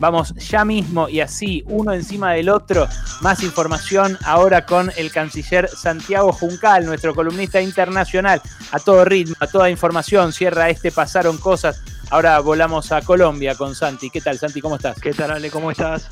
Vamos ya mismo y así, uno encima del otro. Más información ahora con el canciller Santiago Juncal, nuestro columnista internacional. A todo ritmo, a toda información. Cierra este Pasaron Cosas. Ahora volamos a Colombia con Santi. ¿Qué tal, Santi? ¿Cómo estás? ¿Qué tal, Ale? ¿Cómo estás?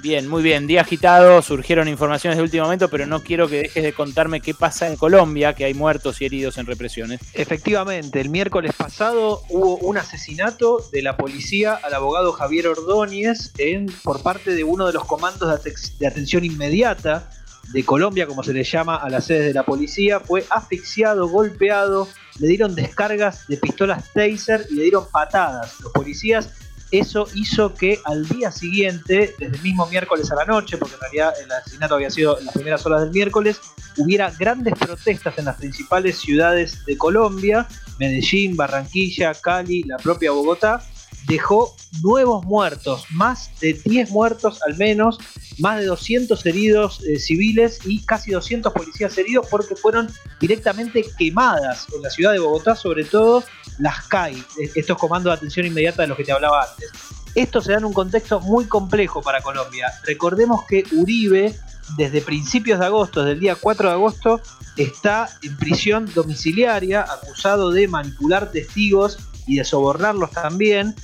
Bien, muy bien. Día agitado, surgieron informaciones de último momento, pero no quiero que dejes de contarme qué pasa en Colombia, que hay muertos y heridos en represiones. Efectivamente, el miércoles pasado hubo un asesinato de la policía al abogado Javier Ordóñez en, por parte de uno de los comandos de, atención inmediata de Colombia, como se le llama a las sedes de la policía. Fue asfixiado, golpeado, le dieron descargas de pistolas taser y le dieron patadas. Los policías eso hizo que al día siguiente, desde el mismo miércoles a la noche, porque en realidad el asesinato había sido en las primeras horas del miércoles, hubiera grandes protestas en las principales ciudades de Colombia, Medellín, Barranquilla, Cali, la propia Bogotá, dejó nuevos muertos, más de 10 muertos al menos, más de 200 heridos eh, civiles y casi 200 policías heridos porque fueron directamente quemadas en la ciudad de Bogotá, sobre todo las CAI, eh, estos comandos de atención inmediata de los que te hablaba antes. Esto se da en un contexto muy complejo para Colombia. Recordemos que Uribe, desde principios de agosto, desde el día 4 de agosto, está en prisión domiciliaria, acusado de manipular testigos y de sobornarlos también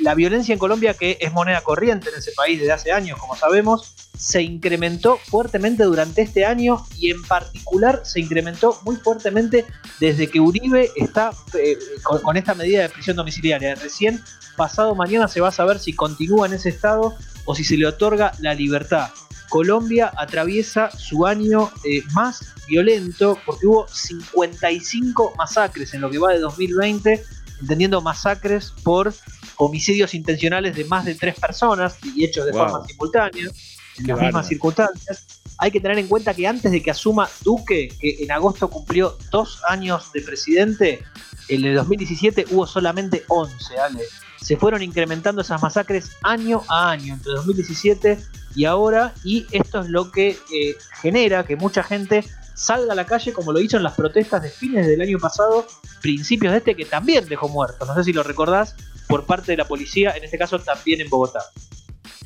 la violencia en Colombia, que es moneda corriente en ese país desde hace años, como sabemos, se incrementó fuertemente durante este año y en particular se incrementó muy fuertemente desde que Uribe está eh, con, esta medida de prisión domiciliaria. Recién pasado mañana se va a saber si continúa en ese estado o si se le otorga la libertad. Colombia atraviesa su año eh, más violento porque hubo 55 masacres en lo que va de 2020 entendiendo masacres por homicidios intencionales de más de tres personas y hechos de forma simultánea, en las mismas circunstancias. Hay que tener en cuenta que antes de que asuma Duque, que en agosto cumplió dos años de presidente, en el 2017 hubo solamente 11, ¿vale? Se fueron incrementando esas masacres año a año, entre 2017 y ahora, y esto es lo que eh, genera que mucha gente salga a la calle como lo hizo en las protestas de fines del año pasado, principios de este, que también dejó muertos. No sé si lo recordás, por parte de la policía, en este caso también en Bogotá.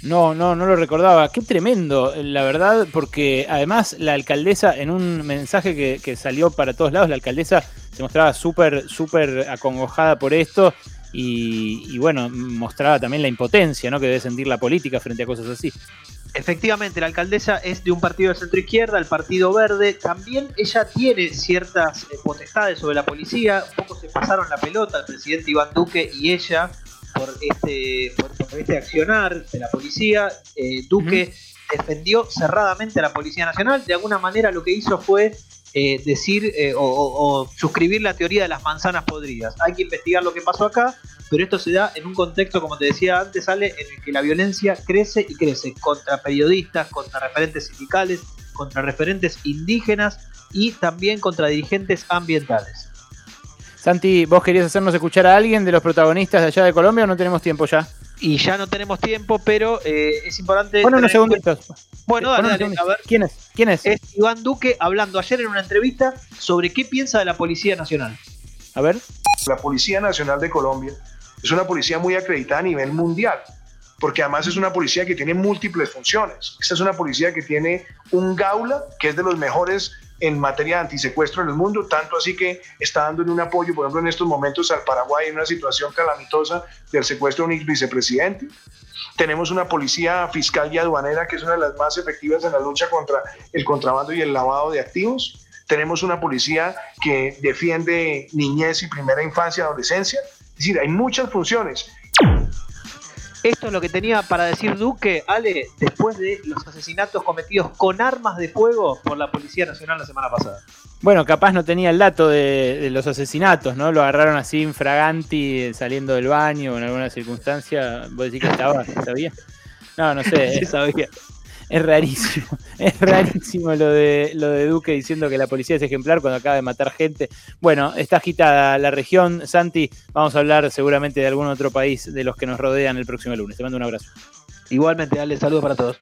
No, no, no lo recordaba. Qué tremendo, la verdad, porque además la alcaldesa, en un mensaje que, salió para todos lados, la alcaldesa se mostraba súper, súper acongojada por esto y, y, bueno, mostraba también la impotencia ¿no? que debe sentir la política frente a cosas así. Efectivamente, la alcaldesa es de un partido de centro izquierda, el Partido Verde. También ella tiene ciertas eh, potestades sobre la policía. Un poco se pasaron la pelota al presidente Iván Duque y ella por este, por, este accionar de la policía. Eh, Duque defendió cerradamente a la Policía Nacional. De alguna manera lo que hizo fue eh, decir o, suscribir la teoría de las manzanas podridas. Hay que investigar lo que pasó acá, pero esto se da en un contexto, como te decía antes, sale en el que la violencia crece y crece contra periodistas, contra referentes sindicales, contra referentes indígenas y también contra dirigentes ambientales. Santi, ¿vos querías hacernos escuchar a alguien de los protagonistas de allá de Colombia o no tenemos tiempo ya? Y ya no tenemos tiempo, pero eh, es importante. Bueno, unos segunditos. Bueno, dale, dale, a ver. ¿Quién es? ¿Quién es? Es Iván Duque hablando ayer en una entrevista sobre qué piensa de la Policía Nacional. A ver. La Policía Nacional de Colombia es una policía muy acreditada a nivel mundial, porque además es una policía que tiene múltiples funciones. Esta es una policía que tiene un Gaula, que es de los mejores en materia de antisecuestro en el mundo, tanto así que está dando un apoyo, por ejemplo, en estos momentos al Paraguay en una situación calamitosa del secuestro de un vicepresidente. Tenemos una policía fiscal y aduanera que es una de las más efectivas en la lucha contra el contrabando y el lavado de activos. Tenemos una policía que defiende niñez y primera infancia, adolescencia. Es decir, hay muchas funciones. Esto es lo que tenía para decir Duque, Ale, después de los asesinatos cometidos con armas de fuego por la Policía Nacional la semana pasada. Bueno, capaz no tenía el dato de, los asesinatos, ¿no? Lo agarraron así infraganti saliendo del baño o en alguna circunstancia. ¿Vos decís que estaba? ¿Sabía? No, no sé. sí, sabía es rarísimo. Es rarísimo lo de, lo de Duque diciendo que la policía es ejemplar cuando acaba de matar gente. Bueno, está agitada la región. Santi, vamos a hablar seguramente de algún otro país de los que nos rodean el próximo lunes. Te mando un abrazo. Igualmente, dale saludos para todos.